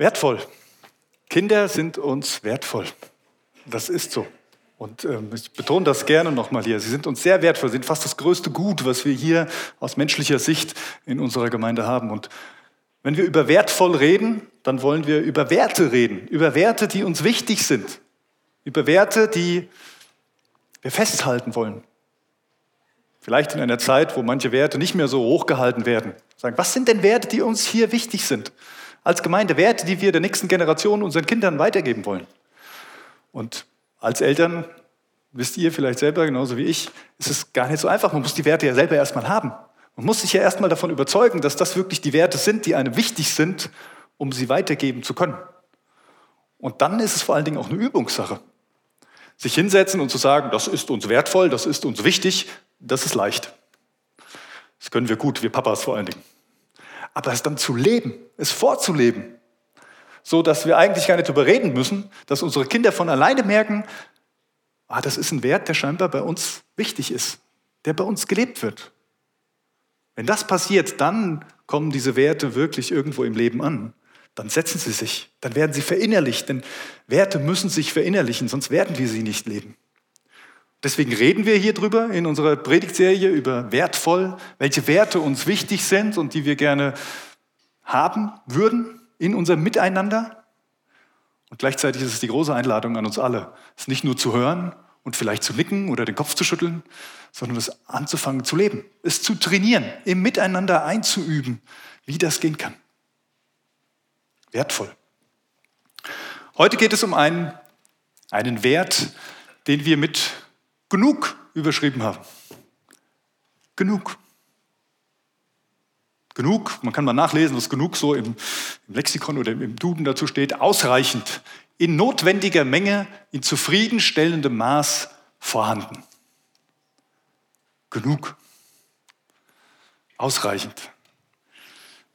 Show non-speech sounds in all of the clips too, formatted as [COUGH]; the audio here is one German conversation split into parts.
Wertvoll. Kinder sind uns wertvoll. Das ist so. Und ähm, ich betone das gerne nochmal hier. Sie sind uns sehr wertvoll, Sie sind fast das größte Gut, was wir hier aus menschlicher Sicht in unserer Gemeinde haben. Und wenn wir über wertvoll reden, dann wollen wir über Werte reden, über Werte, die uns wichtig sind, über Werte, die wir festhalten wollen. Vielleicht in einer Zeit, wo manche Werte nicht mehr so hochgehalten werden. Sagen, was sind denn Werte, die uns hier wichtig sind? Als Gemeinde Werte, die wir der nächsten Generation unseren Kindern weitergeben wollen. Und als Eltern, wisst ihr vielleicht selber genauso wie ich, ist es gar nicht so einfach. Man muss die Werte ja selber erstmal haben. Man muss sich ja erstmal davon überzeugen, dass das wirklich die Werte sind, die einem wichtig sind, um sie weitergeben zu können. Und dann ist es vor allen Dingen auch eine Übungssache. Sich hinsetzen und zu sagen, das ist uns wertvoll, das ist uns wichtig, das ist leicht. Das können wir gut, wir Papas vor allen Dingen. Aber es dann zu leben, es vorzuleben, so dass wir eigentlich gar nicht darüber reden müssen, dass unsere Kinder von alleine merken, ah, das ist ein Wert, der scheinbar bei uns wichtig ist, der bei uns gelebt wird. Wenn das passiert, dann kommen diese Werte wirklich irgendwo im Leben an. Dann setzen sie sich, dann werden sie verinnerlicht, denn Werte müssen sich verinnerlichen, sonst werden wir sie nicht leben. Deswegen reden wir hier drüber in unserer Predigtserie über wertvoll, welche Werte uns wichtig sind und die wir gerne haben würden in unserem Miteinander. Und gleichzeitig ist es die große Einladung an uns alle, es nicht nur zu hören und vielleicht zu nicken oder den Kopf zu schütteln, sondern es anzufangen zu leben, es zu trainieren, im Miteinander einzuüben, wie das gehen kann. Wertvoll. Heute geht es um einen, einen Wert, den wir mit genug überschrieben haben. Genug. Genug, man kann mal nachlesen, was genug so im, im Lexikon oder im Duden dazu steht, ausreichend, in notwendiger Menge, in zufriedenstellendem Maß vorhanden. Genug. Ausreichend.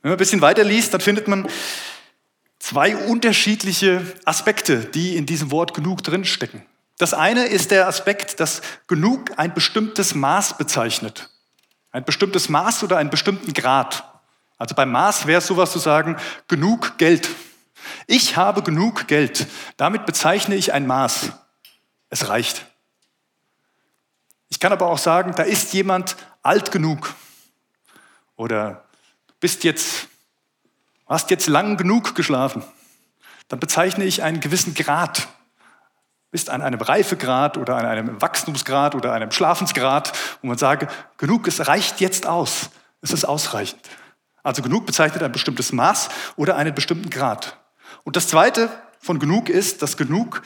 Wenn man ein bisschen weiter liest, dann findet man zwei unterschiedliche Aspekte, die in diesem Wort genug drinstecken. Das eine ist der Aspekt, dass genug ein bestimmtes Maß bezeichnet. Ein bestimmtes Maß oder einen bestimmten Grad. Also beim Maß wäre es sowas zu sagen, genug Geld. Ich habe genug Geld. Damit bezeichne ich ein Maß. Es reicht. Ich kann aber auch sagen, da ist jemand alt genug. Oder du bist jetzt, hast jetzt lang genug geschlafen. Dann bezeichne ich einen gewissen Grad bist an einem Reifegrad oder an einem Wachstumsgrad oder einem Schlafensgrad, wo man sage, genug, es reicht jetzt aus. Es ist ausreichend. Also genug bezeichnet ein bestimmtes Maß oder einen bestimmten Grad. Und das Zweite von genug ist, dass genug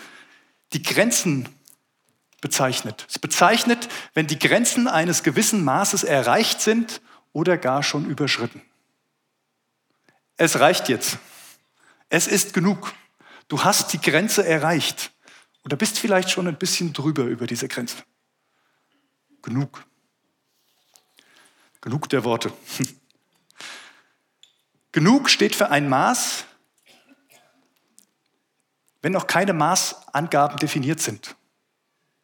die Grenzen bezeichnet. Es bezeichnet, wenn die Grenzen eines gewissen Maßes erreicht sind oder gar schon überschritten. Es reicht jetzt. Es ist genug. Du hast die Grenze erreicht. Oder bist vielleicht schon ein bisschen drüber über diese Grenze. Genug. Genug der Worte. [LAUGHS] Genug steht für ein Maß, wenn noch keine Maßangaben definiert sind.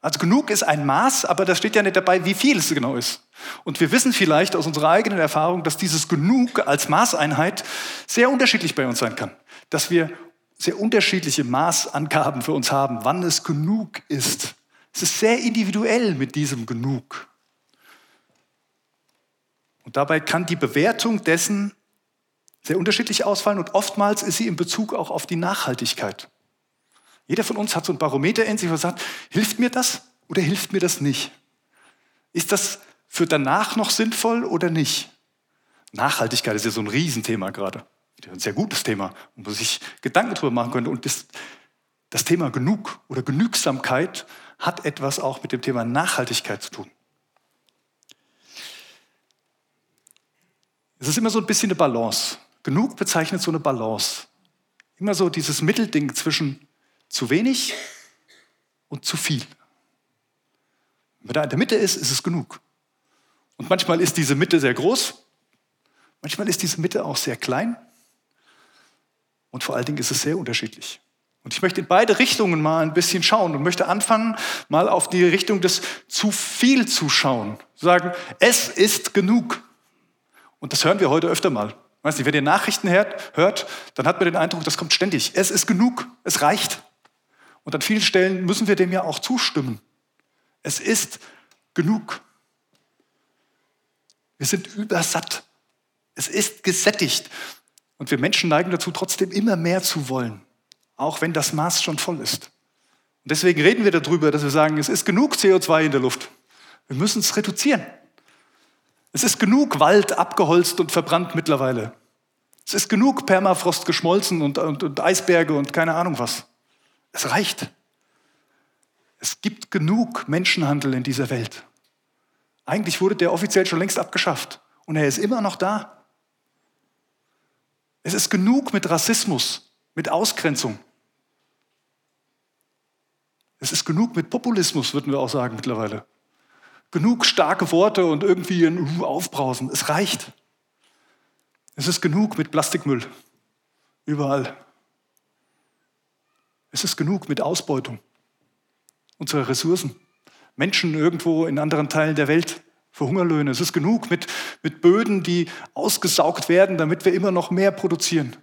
Also genug ist ein Maß, aber da steht ja nicht dabei, wie viel es genau ist. Und wir wissen vielleicht aus unserer eigenen Erfahrung, dass dieses Genug als Maßeinheit sehr unterschiedlich bei uns sein kann. Dass wir sehr unterschiedliche Maßangaben für uns haben, wann es genug ist. Es ist sehr individuell mit diesem Genug. Und dabei kann die Bewertung dessen sehr unterschiedlich ausfallen und oftmals ist sie in Bezug auch auf die Nachhaltigkeit. Jeder von uns hat so ein Barometer in sich, wo sagt, hilft mir das oder hilft mir das nicht? Ist das für danach noch sinnvoll oder nicht? Nachhaltigkeit ist ja so ein Riesenthema gerade ein sehr gutes Thema, wo man sich Gedanken darüber machen könnte. Und das, das Thema Genug oder Genügsamkeit hat etwas auch mit dem Thema Nachhaltigkeit zu tun. Es ist immer so ein bisschen eine Balance. Genug bezeichnet so eine Balance. Immer so dieses Mittelding zwischen zu wenig und zu viel. Wenn man da in der Mitte ist, ist es genug. Und manchmal ist diese Mitte sehr groß, manchmal ist diese Mitte auch sehr klein. Und vor allen Dingen ist es sehr unterschiedlich. Und ich möchte in beide Richtungen mal ein bisschen schauen und möchte anfangen, mal auf die Richtung des zu viel zu schauen. Sagen, es ist genug. Und das hören wir heute öfter mal. Weiß nicht, wenn ihr Nachrichten hört, dann hat man den Eindruck, das kommt ständig. Es ist genug, es reicht. Und an vielen Stellen müssen wir dem ja auch zustimmen. Es ist genug. Wir sind übersatt. Es ist gesättigt. Und wir Menschen neigen dazu, trotzdem immer mehr zu wollen, auch wenn das Maß schon voll ist. Und deswegen reden wir darüber, dass wir sagen, es ist genug CO2 in der Luft. Wir müssen es reduzieren. Es ist genug Wald abgeholzt und verbrannt mittlerweile. Es ist genug Permafrost geschmolzen und, und, und Eisberge und keine Ahnung was. Es reicht. Es gibt genug Menschenhandel in dieser Welt. Eigentlich wurde der offiziell schon längst abgeschafft und er ist immer noch da. Es ist genug mit Rassismus, mit Ausgrenzung. Es ist genug mit Populismus, würden wir auch sagen mittlerweile genug starke Worte und irgendwie ein Aufbrausen. Es reicht. Es ist genug mit Plastikmüll. Überall. Es ist genug mit Ausbeutung unserer Ressourcen. Menschen irgendwo in anderen Teilen der Welt für Hungerlöhne. Es ist genug mit, mit Böden, die ausgesaugt werden, damit wir immer noch mehr produzieren.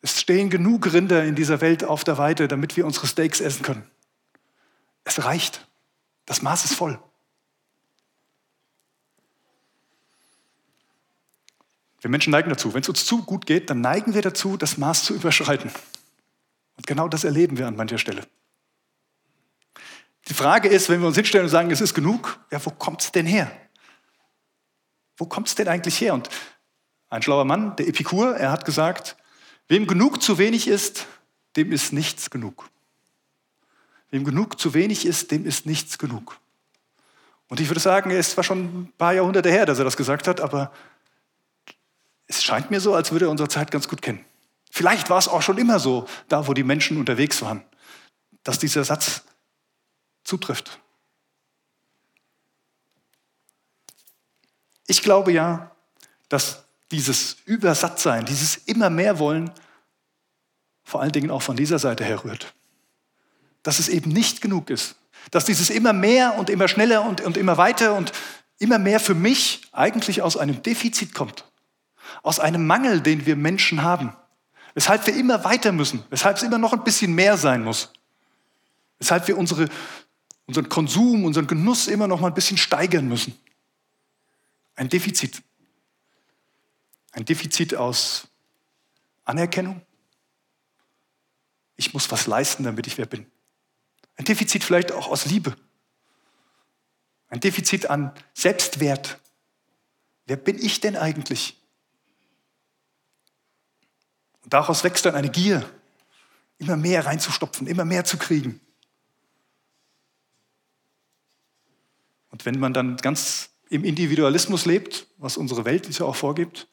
Es stehen genug Rinder in dieser Welt auf der Weide, damit wir unsere Steaks essen können. Es reicht. Das Maß ist voll. Wir Menschen neigen dazu. Wenn es uns zu gut geht, dann neigen wir dazu, das Maß zu überschreiten. Und genau das erleben wir an mancher Stelle. Die Frage ist, wenn wir uns hinstellen und sagen, es ist genug, ja, wo kommt es denn her? Wo kommt es denn eigentlich her? Und ein schlauer Mann, der Epikur, er hat gesagt, wem genug zu wenig ist, dem ist nichts genug. Wem genug zu wenig ist, dem ist nichts genug. Und ich würde sagen, er ist zwar schon ein paar Jahrhunderte her, dass er das gesagt hat, aber es scheint mir so, als würde er unsere Zeit ganz gut kennen. Vielleicht war es auch schon immer so, da wo die Menschen unterwegs waren, dass dieser Satz zutrifft. Ich glaube ja, dass dieses Übersattsein, dieses immer mehr wollen, vor allen Dingen auch von dieser Seite herrührt dass es eben nicht genug ist. Dass dieses immer mehr und immer schneller und, und immer weiter und immer mehr für mich eigentlich aus einem Defizit kommt. Aus einem Mangel, den wir Menschen haben. Weshalb wir immer weiter müssen. Weshalb es immer noch ein bisschen mehr sein muss. Weshalb wir unsere, unseren Konsum, unseren Genuss immer noch mal ein bisschen steigern müssen. Ein Defizit. Ein Defizit aus Anerkennung. Ich muss was leisten, damit ich wer bin. Ein Defizit vielleicht auch aus Liebe. Ein Defizit an Selbstwert. Wer bin ich denn eigentlich? Und daraus wächst dann eine Gier, immer mehr reinzustopfen, immer mehr zu kriegen. Und wenn man dann ganz im Individualismus lebt, was unsere Welt ja auch vorgibt,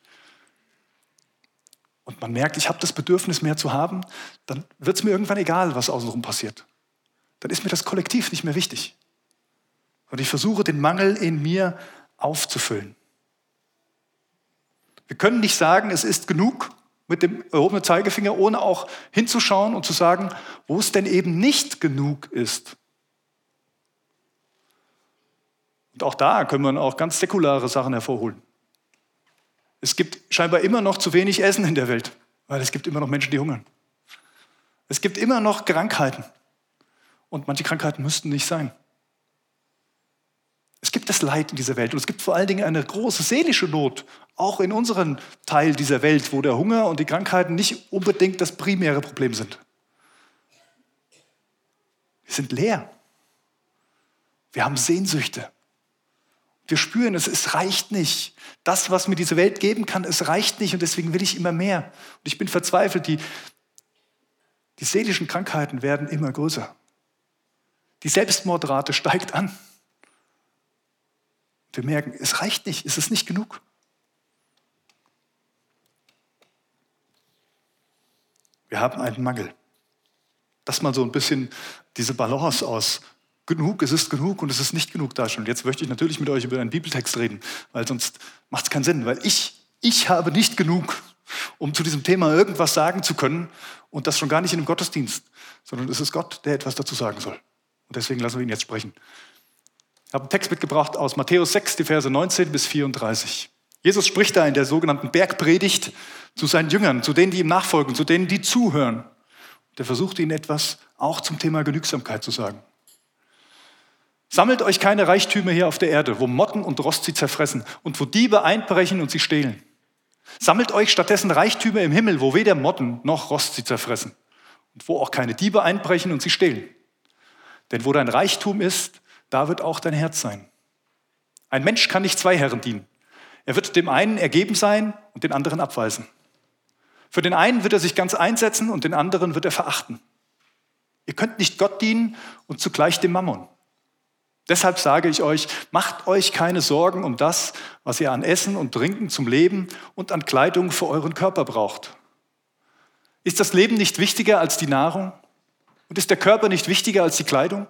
und man merkt, ich habe das Bedürfnis, mehr zu haben, dann wird es mir irgendwann egal, was außenrum passiert dann ist mir das Kollektiv nicht mehr wichtig. Und ich versuche, den Mangel in mir aufzufüllen. Wir können nicht sagen, es ist genug mit dem erhobenen Zeigefinger, ohne auch hinzuschauen und zu sagen, wo es denn eben nicht genug ist. Und auch da können wir auch ganz säkulare Sachen hervorholen. Es gibt scheinbar immer noch zu wenig Essen in der Welt, weil es gibt immer noch Menschen, die hungern. Es gibt immer noch Krankheiten. Und manche Krankheiten müssten nicht sein. Es gibt das Leid in dieser Welt und es gibt vor allen Dingen eine große seelische Not, auch in unserem Teil dieser Welt, wo der Hunger und die Krankheiten nicht unbedingt das primäre Problem sind. Wir sind leer. Wir haben Sehnsüchte. Wir spüren es, es reicht nicht. Das, was mir diese Welt geben kann, es reicht nicht und deswegen will ich immer mehr. Und ich bin verzweifelt, die, die seelischen Krankheiten werden immer größer. Die Selbstmordrate steigt an. Wir merken, es reicht nicht, es ist nicht genug. Wir haben einen Mangel. Das mal so ein bisschen diese Balance aus genug, es ist genug und es ist nicht genug da schon. Jetzt möchte ich natürlich mit euch über einen Bibeltext reden, weil sonst macht es keinen Sinn, weil ich, ich habe nicht genug, um zu diesem Thema irgendwas sagen zu können und das schon gar nicht in einem Gottesdienst, sondern es ist Gott, der etwas dazu sagen soll. Und deswegen lassen wir ihn jetzt sprechen. Ich habe einen Text mitgebracht aus Matthäus 6, die Verse 19 bis 34. Jesus spricht da in der sogenannten Bergpredigt zu seinen Jüngern, zu denen, die ihm nachfolgen, zu denen, die zuhören. Der versucht ihnen etwas auch zum Thema Genügsamkeit zu sagen. Sammelt euch keine Reichtümer hier auf der Erde, wo Motten und Rost sie zerfressen und wo Diebe einbrechen und sie stehlen. Sammelt euch stattdessen Reichtümer im Himmel, wo weder Motten noch Rost sie zerfressen und wo auch keine Diebe einbrechen und sie stehlen. Denn wo dein Reichtum ist, da wird auch dein Herz sein. Ein Mensch kann nicht zwei Herren dienen. Er wird dem einen ergeben sein und den anderen abweisen. Für den einen wird er sich ganz einsetzen und den anderen wird er verachten. Ihr könnt nicht Gott dienen und zugleich dem Mammon. Deshalb sage ich euch, macht euch keine Sorgen um das, was ihr an Essen und Trinken zum Leben und an Kleidung für euren Körper braucht. Ist das Leben nicht wichtiger als die Nahrung? Und ist der Körper nicht wichtiger als die Kleidung?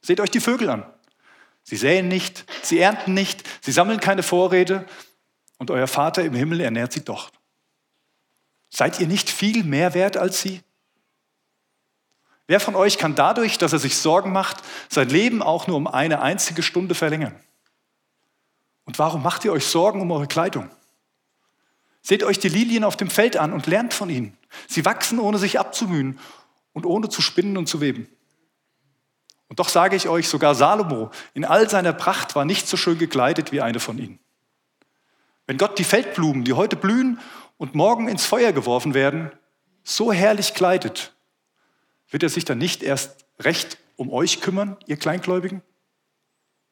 Seht euch die Vögel an. Sie säen nicht, sie ernten nicht, sie sammeln keine Vorräte und euer Vater im Himmel ernährt sie doch. Seid ihr nicht viel mehr wert als sie? Wer von euch kann dadurch, dass er sich Sorgen macht, sein Leben auch nur um eine einzige Stunde verlängern? Und warum macht ihr euch Sorgen um eure Kleidung? Seht euch die Lilien auf dem Feld an und lernt von ihnen. Sie wachsen, ohne sich abzumühen und ohne zu spinnen und zu weben. Und doch sage ich euch, sogar Salomo in all seiner Pracht war nicht so schön gekleidet wie eine von ihnen. Wenn Gott die Feldblumen, die heute blühen und morgen ins Feuer geworfen werden, so herrlich kleidet, wird er sich dann nicht erst recht um euch kümmern, ihr Kleingläubigen?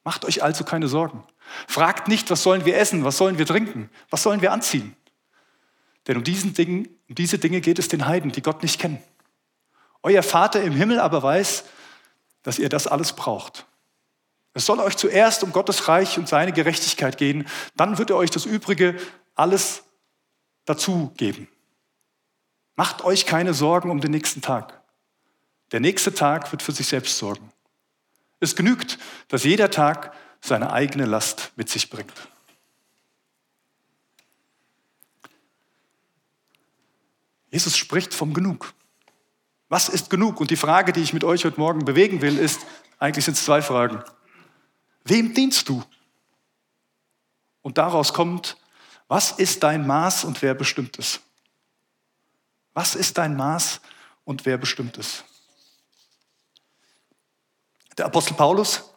Macht euch also keine Sorgen. Fragt nicht, was sollen wir essen, was sollen wir trinken, was sollen wir anziehen. Denn um, diesen Dingen, um diese Dinge geht es den Heiden, die Gott nicht kennen. Euer Vater im Himmel aber weiß, dass ihr das alles braucht. Es soll euch zuerst um Gottes Reich und seine Gerechtigkeit gehen, dann wird er euch das Übrige alles dazu geben. Macht euch keine Sorgen um den nächsten Tag. Der nächste Tag wird für sich selbst sorgen. Es genügt, dass jeder Tag seine eigene Last mit sich bringt. Jesus spricht vom Genug. Was ist genug? Und die Frage, die ich mit euch heute Morgen bewegen will, ist, eigentlich sind es zwei Fragen. Wem dienst du? Und daraus kommt, was ist dein Maß und wer bestimmt es? Was ist dein Maß und wer bestimmt es? Der Apostel Paulus,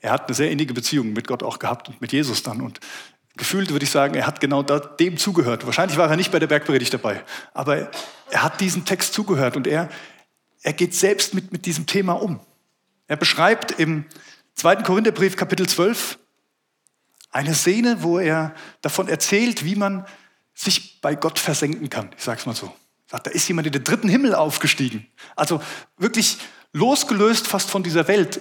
er hat eine sehr innige Beziehung mit Gott auch gehabt und mit Jesus dann. Und gefühlt würde ich sagen, er hat genau dem zugehört. Wahrscheinlich war er nicht bei der Bergpredigt dabei, aber er hat diesen Text zugehört und er, er geht selbst mit, mit diesem Thema um. Er beschreibt im 2. Korintherbrief Kapitel 12 eine Szene, wo er davon erzählt, wie man sich bei Gott versenken kann. Ich sage es mal so. Sagt, da ist jemand in den dritten Himmel aufgestiegen. Also wirklich losgelöst fast von dieser Welt.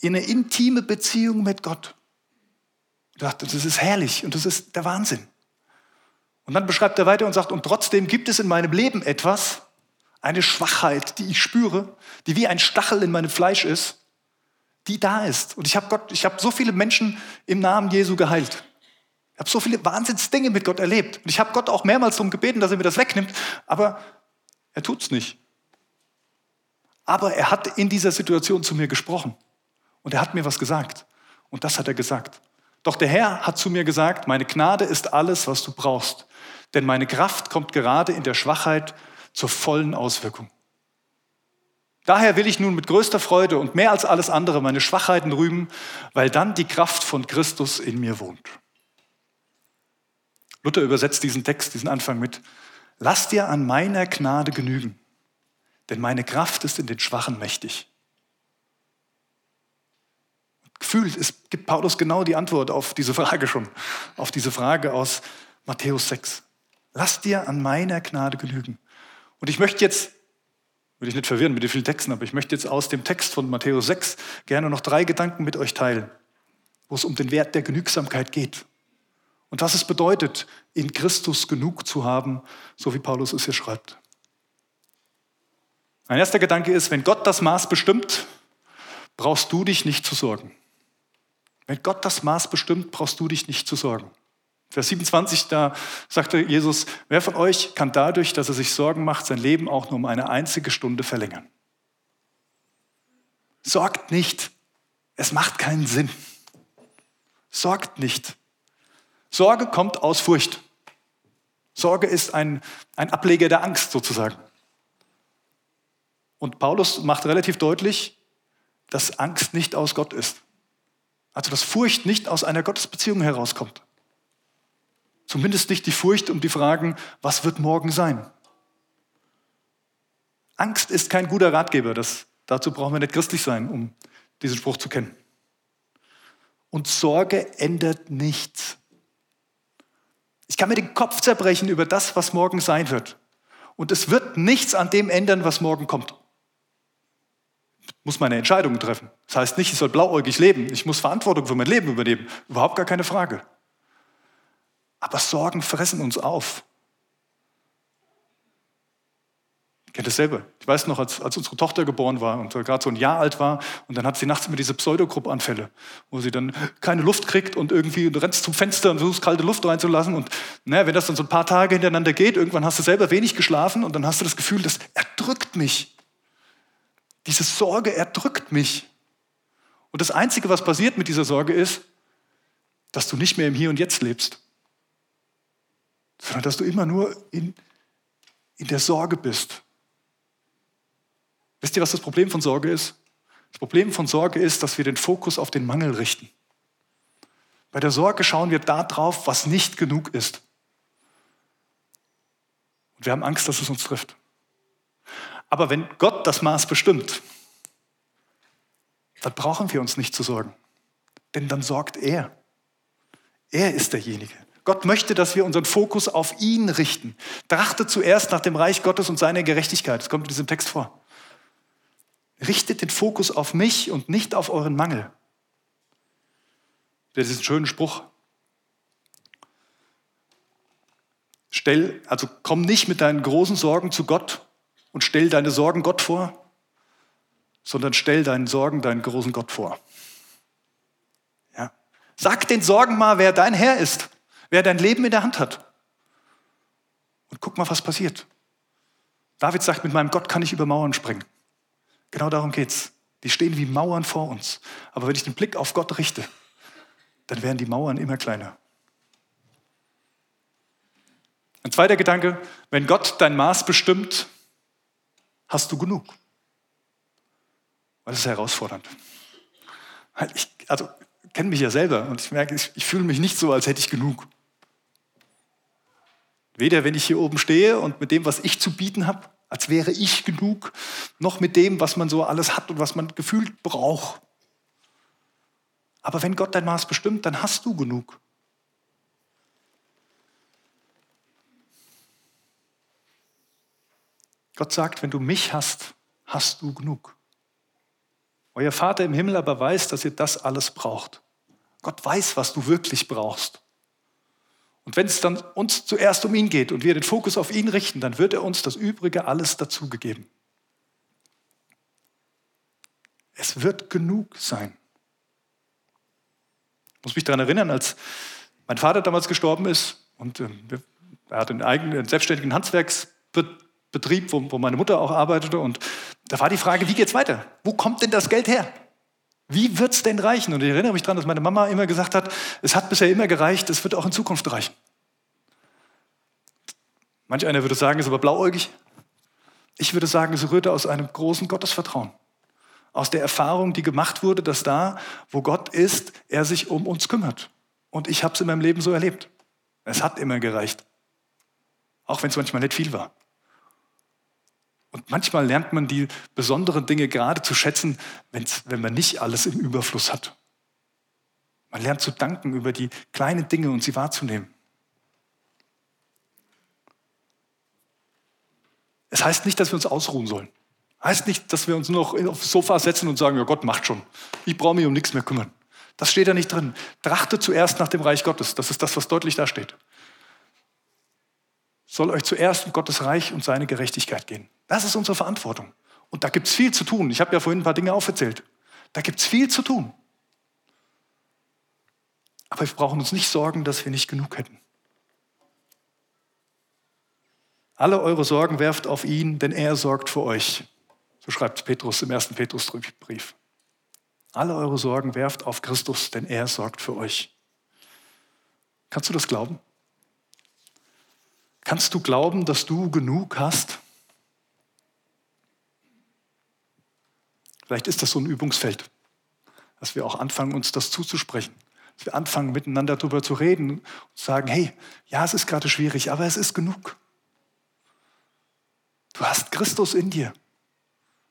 In eine intime Beziehung mit Gott. Ich dachte, das ist herrlich und das ist der Wahnsinn. Und dann beschreibt er weiter und sagt, und trotzdem gibt es in meinem Leben etwas, eine Schwachheit, die ich spüre, die wie ein Stachel in meinem Fleisch ist, die da ist. Und ich habe Gott, ich habe so viele Menschen im Namen Jesu geheilt. Ich habe so viele Wahnsinnsdinge mit Gott erlebt. Und ich habe Gott auch mehrmals darum gebeten, dass er mir das wegnimmt, aber er tut es nicht. Aber er hat in dieser Situation zu mir gesprochen und er hat mir was gesagt. Und das hat er gesagt. Doch der Herr hat zu mir gesagt, meine Gnade ist alles, was du brauchst. Denn meine Kraft kommt gerade in der Schwachheit zur vollen Auswirkung. Daher will ich nun mit größter Freude und mehr als alles andere meine Schwachheiten rühmen, weil dann die Kraft von Christus in mir wohnt. Luther übersetzt diesen Text, diesen Anfang mit, lass dir an meiner Gnade genügen, denn meine Kraft ist in den Schwachen mächtig. Gefühlt es gibt Paulus genau die Antwort auf diese Frage schon, auf diese Frage aus Matthäus 6. Lass dir an meiner Gnade genügen. Und ich möchte jetzt, will ich nicht verwirren mit den vielen Texten, aber ich möchte jetzt aus dem Text von Matthäus 6 gerne noch drei Gedanken mit euch teilen, wo es um den Wert der Genügsamkeit geht. Und was es bedeutet, in Christus genug zu haben, so wie Paulus es hier schreibt. Mein erster Gedanke ist, wenn Gott das Maß bestimmt, brauchst du dich nicht zu sorgen. Wenn Gott das Maß bestimmt, brauchst du dich nicht zu sorgen. Vers 27, da sagte Jesus, wer von euch kann dadurch, dass er sich Sorgen macht, sein Leben auch nur um eine einzige Stunde verlängern? Sorgt nicht, es macht keinen Sinn. Sorgt nicht. Sorge kommt aus Furcht. Sorge ist ein, ein Ableger der Angst sozusagen. Und Paulus macht relativ deutlich, dass Angst nicht aus Gott ist. Also dass Furcht nicht aus einer Gottesbeziehung herauskommt. Zumindest nicht die Furcht um die Fragen, was wird morgen sein? Angst ist kein guter Ratgeber. Das, dazu brauchen wir nicht christlich sein, um diesen Spruch zu kennen. Und Sorge ändert nichts. Ich kann mir den Kopf zerbrechen über das, was morgen sein wird. Und es wird nichts an dem ändern, was morgen kommt. Ich muss meine Entscheidungen treffen. Das heißt nicht, ich soll blauäugig leben. Ich muss Verantwortung für mein Leben übernehmen. Überhaupt gar keine Frage. Aber Sorgen fressen uns auf. Ich kenne das selber. Ich weiß noch, als, als unsere Tochter geboren war und gerade so ein Jahr alt war, und dann hat sie nachts immer diese Pseudogruppanfälle, wo sie dann keine Luft kriegt und irgendwie du rennst zum Fenster und versuchst kalte Luft reinzulassen. Und naja, wenn das dann so ein paar Tage hintereinander geht, irgendwann hast du selber wenig geschlafen und dann hast du das Gefühl, das erdrückt mich. Diese Sorge erdrückt mich. Und das Einzige, was passiert mit dieser Sorge, ist, dass du nicht mehr im Hier und Jetzt lebst sondern dass du immer nur in, in der Sorge bist. Wisst ihr, was das Problem von Sorge ist? Das Problem von Sorge ist, dass wir den Fokus auf den Mangel richten. Bei der Sorge schauen wir da drauf, was nicht genug ist. Und wir haben Angst, dass es uns trifft. Aber wenn Gott das Maß bestimmt, dann brauchen wir uns nicht zu sorgen. Denn dann sorgt er. Er ist derjenige. Gott möchte, dass wir unseren Fokus auf ihn richten. Trachte zuerst nach dem Reich Gottes und seiner Gerechtigkeit. Das kommt in diesem Text vor. Richtet den Fokus auf mich und nicht auf euren Mangel. Das ist ein schöner Spruch. Stell, also komm nicht mit deinen großen Sorgen zu Gott und stell deine Sorgen Gott vor, sondern stell deinen Sorgen deinen großen Gott vor. Ja. Sag den Sorgen mal, wer dein Herr ist wer dein Leben in der Hand hat. Und guck mal, was passiert. David sagt, mit meinem Gott kann ich über Mauern springen. Genau darum geht's. Die stehen wie Mauern vor uns. Aber wenn ich den Blick auf Gott richte, dann werden die Mauern immer kleiner. Ein zweiter Gedanke, wenn Gott dein Maß bestimmt, hast du genug. Das ist herausfordernd. Ich, also, kenne mich ja selber und ich merke, ich, ich fühle mich nicht so, als hätte ich genug. Weder wenn ich hier oben stehe und mit dem, was ich zu bieten habe, als wäre ich genug, noch mit dem, was man so alles hat und was man gefühlt braucht. Aber wenn Gott dein Maß bestimmt, dann hast du genug. Gott sagt, wenn du mich hast, hast du genug. Euer Vater im Himmel aber weiß, dass ihr das alles braucht. Gott weiß, was du wirklich brauchst. Und wenn es dann uns zuerst um ihn geht und wir den Fokus auf ihn richten, dann wird er uns das Übrige alles dazugegeben. Es wird genug sein. Ich muss mich daran erinnern, als mein Vater damals gestorben ist und äh, er hat einen eigenen einen selbstständigen Handwerksbetrieb, wo, wo meine Mutter auch arbeitete. Und da war die Frage, wie geht es weiter? Wo kommt denn das Geld her? Wie wird es denn reichen? Und ich erinnere mich daran, dass meine Mama immer gesagt hat, es hat bisher immer gereicht, es wird auch in Zukunft reichen. Manch einer würde sagen, es ist aber blauäugig. Ich würde sagen, es rührte aus einem großen Gottesvertrauen. Aus der Erfahrung, die gemacht wurde, dass da, wo Gott ist, er sich um uns kümmert. Und ich habe es in meinem Leben so erlebt. Es hat immer gereicht. Auch wenn es manchmal nicht viel war. Und manchmal lernt man die besonderen Dinge gerade zu schätzen, wenn man nicht alles im Überfluss hat. Man lernt zu danken über die kleinen Dinge und sie wahrzunehmen. Es heißt nicht, dass wir uns ausruhen sollen. Heißt nicht, dass wir uns nur noch aufs Sofa setzen und sagen, ja Gott macht schon. Ich brauche mich um nichts mehr kümmern. Das steht da nicht drin. Trachte zuerst nach dem Reich Gottes. Das ist das, was deutlich da steht. Soll euch zuerst um Gottes Reich und seine Gerechtigkeit gehen. Das ist unsere Verantwortung. Und da gibt es viel zu tun. Ich habe ja vorhin ein paar Dinge aufgezählt. Da gibt es viel zu tun. Aber wir brauchen uns nicht sorgen, dass wir nicht genug hätten. Alle eure Sorgen werft auf ihn, denn er sorgt für euch. So schreibt Petrus im ersten Petrusbrief. Alle eure Sorgen werft auf Christus, denn er sorgt für euch. Kannst du das glauben? Kannst du glauben, dass du genug hast? Vielleicht ist das so ein Übungsfeld, dass wir auch anfangen, uns das zuzusprechen. Dass wir anfangen, miteinander darüber zu reden und sagen, hey, ja, es ist gerade schwierig, aber es ist genug. Du hast Christus in dir.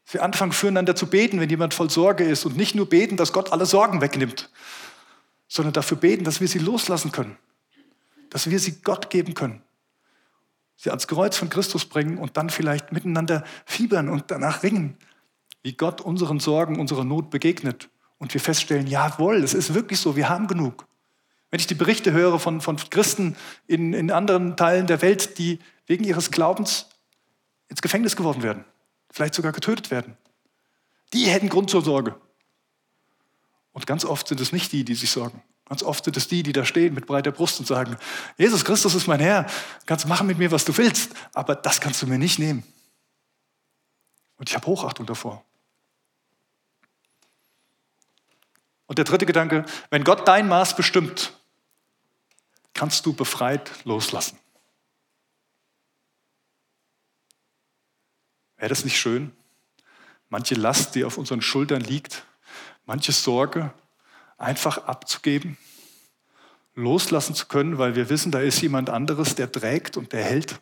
Dass wir anfangen, füreinander zu beten, wenn jemand voll Sorge ist und nicht nur beten, dass Gott alle Sorgen wegnimmt, sondern dafür beten, dass wir sie loslassen können, dass wir sie Gott geben können, sie ans Kreuz von Christus bringen und dann vielleicht miteinander fiebern und danach ringen, wie Gott unseren Sorgen, unserer Not begegnet und wir feststellen, jawohl, es ist wirklich so, wir haben genug. Wenn ich die Berichte höre von, von Christen in, in anderen Teilen der Welt, die wegen ihres Glaubens ins Gefängnis geworfen werden, vielleicht sogar getötet werden, die hätten Grund zur Sorge. Und ganz oft sind es nicht die, die sich sorgen. Ganz oft sind es die, die da stehen mit breiter Brust und sagen, Jesus Christus ist mein Herr, kannst machen mit mir, was du willst, aber das kannst du mir nicht nehmen. Und ich habe Hochachtung davor. Und der dritte Gedanke, wenn Gott dein Maß bestimmt, kannst du befreit loslassen. Wäre das nicht schön? Manche Last, die auf unseren Schultern liegt, manche Sorge einfach abzugeben, loslassen zu können, weil wir wissen, da ist jemand anderes, der trägt und der hält.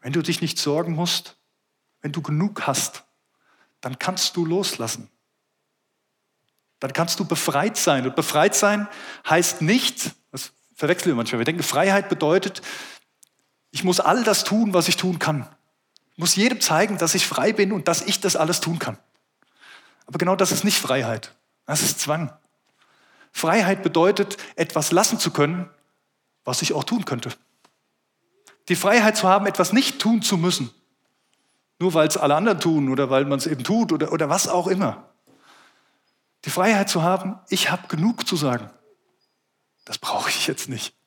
Wenn du dich nicht sorgen musst, wenn du genug hast, dann kannst du loslassen. Dann kannst du befreit sein. Und befreit sein heißt nicht, das verwechseln wir manchmal, wir denken, Freiheit bedeutet, ich muss all das tun, was ich tun kann. Muss jedem zeigen, dass ich frei bin und dass ich das alles tun kann. Aber genau das ist nicht Freiheit. Das ist Zwang. Freiheit bedeutet, etwas lassen zu können, was ich auch tun könnte. Die Freiheit zu haben, etwas nicht tun zu müssen, nur weil es alle anderen tun oder weil man es eben tut oder, oder was auch immer. Die Freiheit zu haben, ich habe genug zu sagen. Das brauche ich jetzt nicht.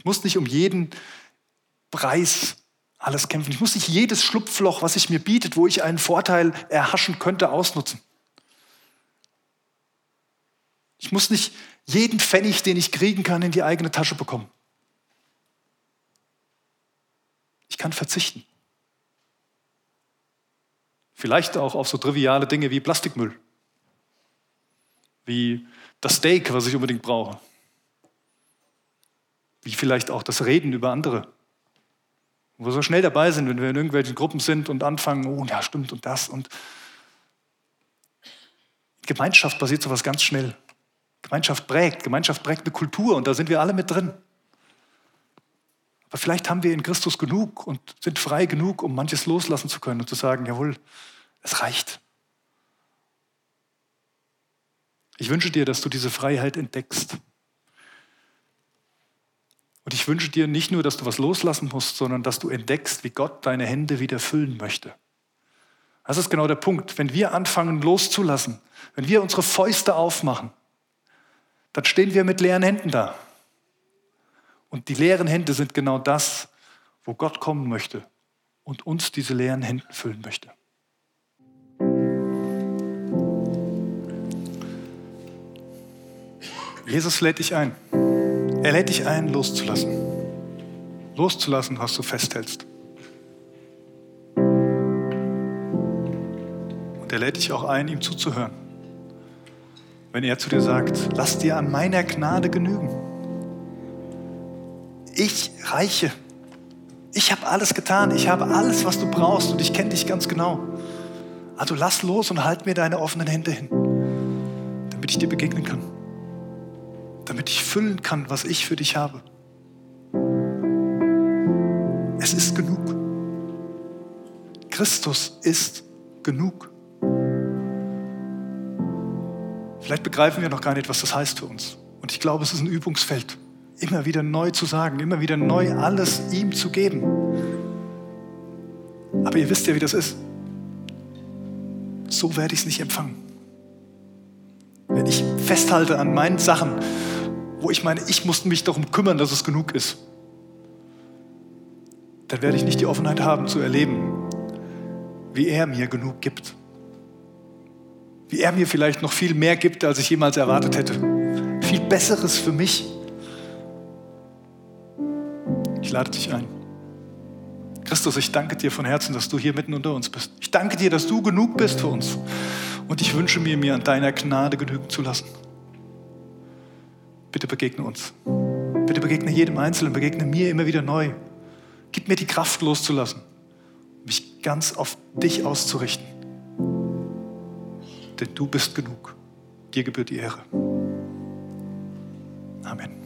Ich muss nicht um jeden Preis alles kämpfen. Ich muss nicht jedes Schlupfloch, was sich mir bietet, wo ich einen Vorteil erhaschen könnte, ausnutzen. Ich muss nicht jeden Pfennig, den ich kriegen kann, in die eigene Tasche bekommen. Ich kann verzichten. Vielleicht auch auf so triviale Dinge wie Plastikmüll, wie das Steak, was ich unbedingt brauche, wie vielleicht auch das Reden über andere. Wo wir so schnell dabei sind, wenn wir in irgendwelchen Gruppen sind und anfangen, oh ja, stimmt und das und Gemeinschaft passiert sowas ganz schnell. Gemeinschaft prägt, Gemeinschaft prägt eine Kultur und da sind wir alle mit drin. Aber vielleicht haben wir in Christus genug und sind frei genug, um manches loslassen zu können und zu sagen, jawohl, es reicht. Ich wünsche dir, dass du diese Freiheit entdeckst. Und ich wünsche dir nicht nur, dass du was loslassen musst, sondern dass du entdeckst, wie Gott deine Hände wieder füllen möchte. Das ist genau der Punkt. Wenn wir anfangen loszulassen, wenn wir unsere Fäuste aufmachen, dann stehen wir mit leeren Händen da. Und die leeren Hände sind genau das, wo Gott kommen möchte und uns diese leeren Hände füllen möchte. Jesus lädt dich ein. Er lädt dich ein, loszulassen. Loszulassen, was du festhältst. Und er lädt dich auch ein, ihm zuzuhören. Wenn er zu dir sagt, lass dir an meiner Gnade genügen. Ich reiche. Ich habe alles getan. Ich habe alles, was du brauchst und ich kenne dich ganz genau. Also lass los und halt mir deine offenen Hände hin, damit ich dir begegnen kann. Damit ich füllen kann, was ich für dich habe. Es ist genug. Christus ist genug. Vielleicht begreifen wir noch gar nicht, was das heißt für uns. Und ich glaube, es ist ein Übungsfeld, immer wieder neu zu sagen, immer wieder neu alles ihm zu geben. Aber ihr wisst ja, wie das ist. So werde ich es nicht empfangen. Wenn ich festhalte an meinen Sachen, wo ich meine, ich muss mich darum kümmern, dass es genug ist, dann werde ich nicht die Offenheit haben zu erleben, wie er mir genug gibt. Wie er mir vielleicht noch viel mehr gibt, als ich jemals erwartet hätte. Viel Besseres für mich. Ich lade dich ein. Christus, ich danke dir von Herzen, dass du hier mitten unter uns bist. Ich danke dir, dass du genug bist für uns. Und ich wünsche mir, mir an deiner Gnade genügen zu lassen. Bitte begegne uns. Bitte begegne jedem Einzelnen, begegne mir immer wieder neu. Gib mir die Kraft loszulassen, mich ganz auf dich auszurichten. Denn du bist genug. Dir gebührt die Ehre. Amen.